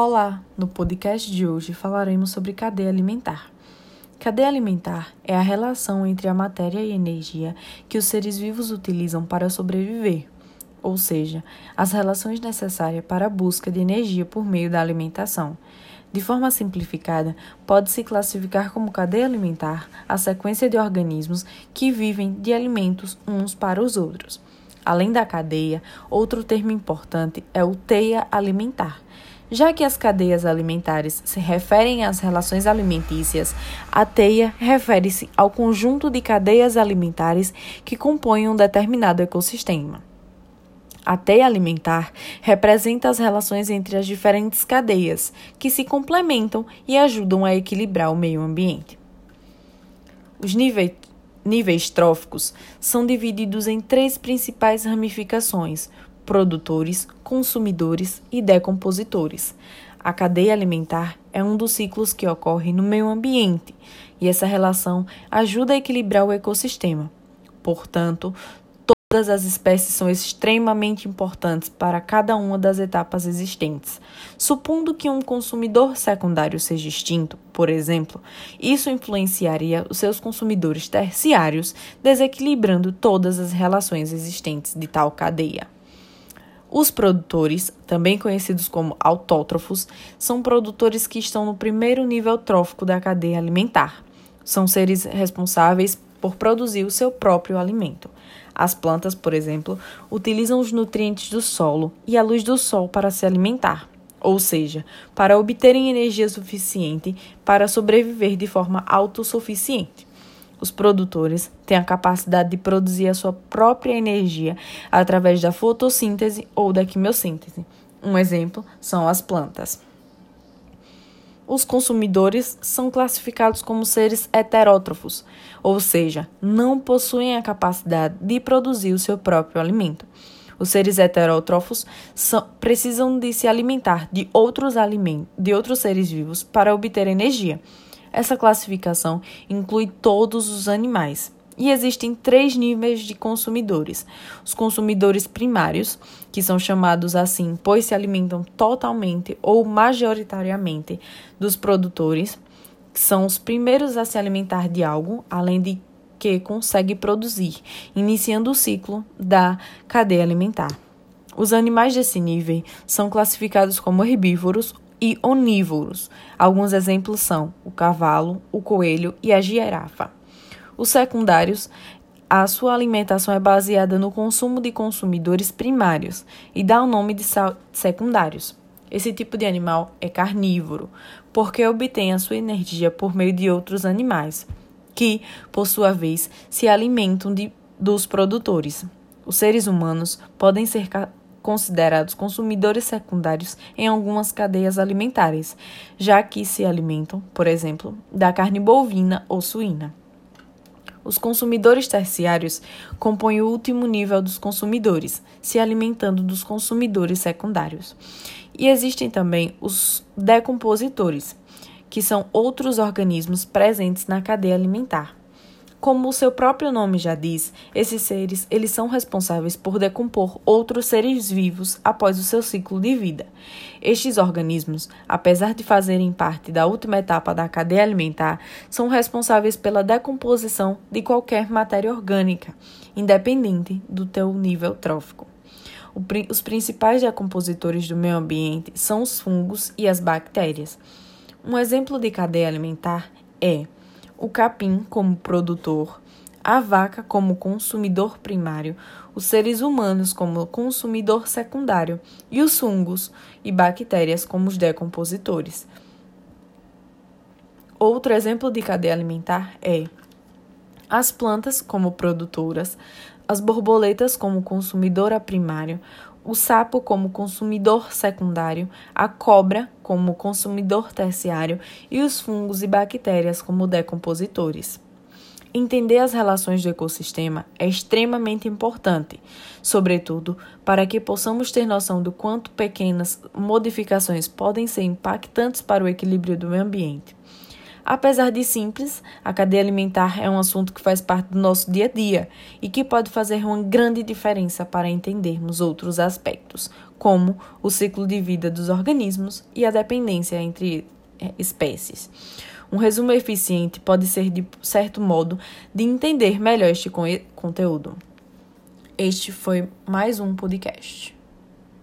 Olá! No podcast de hoje falaremos sobre cadeia alimentar. Cadeia alimentar é a relação entre a matéria e a energia que os seres vivos utilizam para sobreviver, ou seja, as relações necessárias para a busca de energia por meio da alimentação. De forma simplificada, pode-se classificar como cadeia alimentar a sequência de organismos que vivem de alimentos uns para os outros. Além da cadeia, outro termo importante é o teia alimentar já que as cadeias alimentares se referem às relações alimentícias, a teia refere-se ao conjunto de cadeias alimentares que compõem um determinado ecossistema. A teia alimentar representa as relações entre as diferentes cadeias, que se complementam e ajudam a equilibrar o meio ambiente. Os níveis, níveis tróficos são divididos em três principais ramificações: produtores, consumidores e decompositores. A cadeia alimentar é um dos ciclos que ocorre no meio ambiente e essa relação ajuda a equilibrar o ecossistema. Portanto, Todas as espécies são extremamente importantes para cada uma das etapas existentes. Supondo que um consumidor secundário seja extinto, por exemplo, isso influenciaria os seus consumidores terciários, desequilibrando todas as relações existentes de tal cadeia. Os produtores, também conhecidos como autótrofos, são produtores que estão no primeiro nível trófico da cadeia alimentar. São seres responsáveis por produzir o seu próprio alimento. As plantas, por exemplo, utilizam os nutrientes do solo e a luz do sol para se alimentar, ou seja, para obterem energia suficiente para sobreviver de forma autossuficiente. Os produtores têm a capacidade de produzir a sua própria energia através da fotossíntese ou da quimiossíntese. Um exemplo são as plantas. Os consumidores são classificados como seres heterótrofos, ou seja, não possuem a capacidade de produzir o seu próprio alimento. Os seres heterótrofos são, precisam de se alimentar de outros alimentos, de outros seres vivos para obter energia. Essa classificação inclui todos os animais. E existem três níveis de consumidores: os consumidores primários, que são chamados assim pois se alimentam totalmente ou majoritariamente dos produtores, que são os primeiros a se alimentar de algo, além de que consegue produzir, iniciando o ciclo da cadeia alimentar. Os animais desse nível são classificados como herbívoros e onívoros. Alguns exemplos são o cavalo, o coelho e a girafa. Os secundários, a sua alimentação é baseada no consumo de consumidores primários e dá o nome de secundários. Esse tipo de animal é carnívoro, porque obtém a sua energia por meio de outros animais, que, por sua vez, se alimentam de, dos produtores. Os seres humanos podem ser considerados consumidores secundários em algumas cadeias alimentares, já que se alimentam, por exemplo, da carne bovina ou suína. Os consumidores terciários compõem o último nível dos consumidores, se alimentando dos consumidores secundários. E existem também os decompositores, que são outros organismos presentes na cadeia alimentar. Como o seu próprio nome já diz, esses seres eles são responsáveis por decompor outros seres vivos após o seu ciclo de vida. Estes organismos, apesar de fazerem parte da última etapa da cadeia alimentar, são responsáveis pela decomposição de qualquer matéria orgânica, independente do teu nível trófico. Os principais decompositores do meio ambiente são os fungos e as bactérias. Um exemplo de cadeia alimentar é o capim como produtor, a vaca como consumidor primário, os seres humanos como consumidor secundário e os fungos e bactérias como os decompositores. Outro exemplo de cadeia alimentar é as plantas como produtoras, as borboletas como consumidora primário, o sapo como consumidor secundário, a cobra como consumidor terciário e os fungos e bactérias como decompositores. Entender as relações do ecossistema é extremamente importante, sobretudo para que possamos ter noção do quanto pequenas modificações podem ser impactantes para o equilíbrio do meio ambiente. Apesar de simples, a cadeia alimentar é um assunto que faz parte do nosso dia a dia e que pode fazer uma grande diferença para entendermos outros aspectos, como o ciclo de vida dos organismos e a dependência entre é, espécies. Um resumo eficiente pode ser, de certo modo, de entender melhor este conteúdo. Este foi mais um podcast.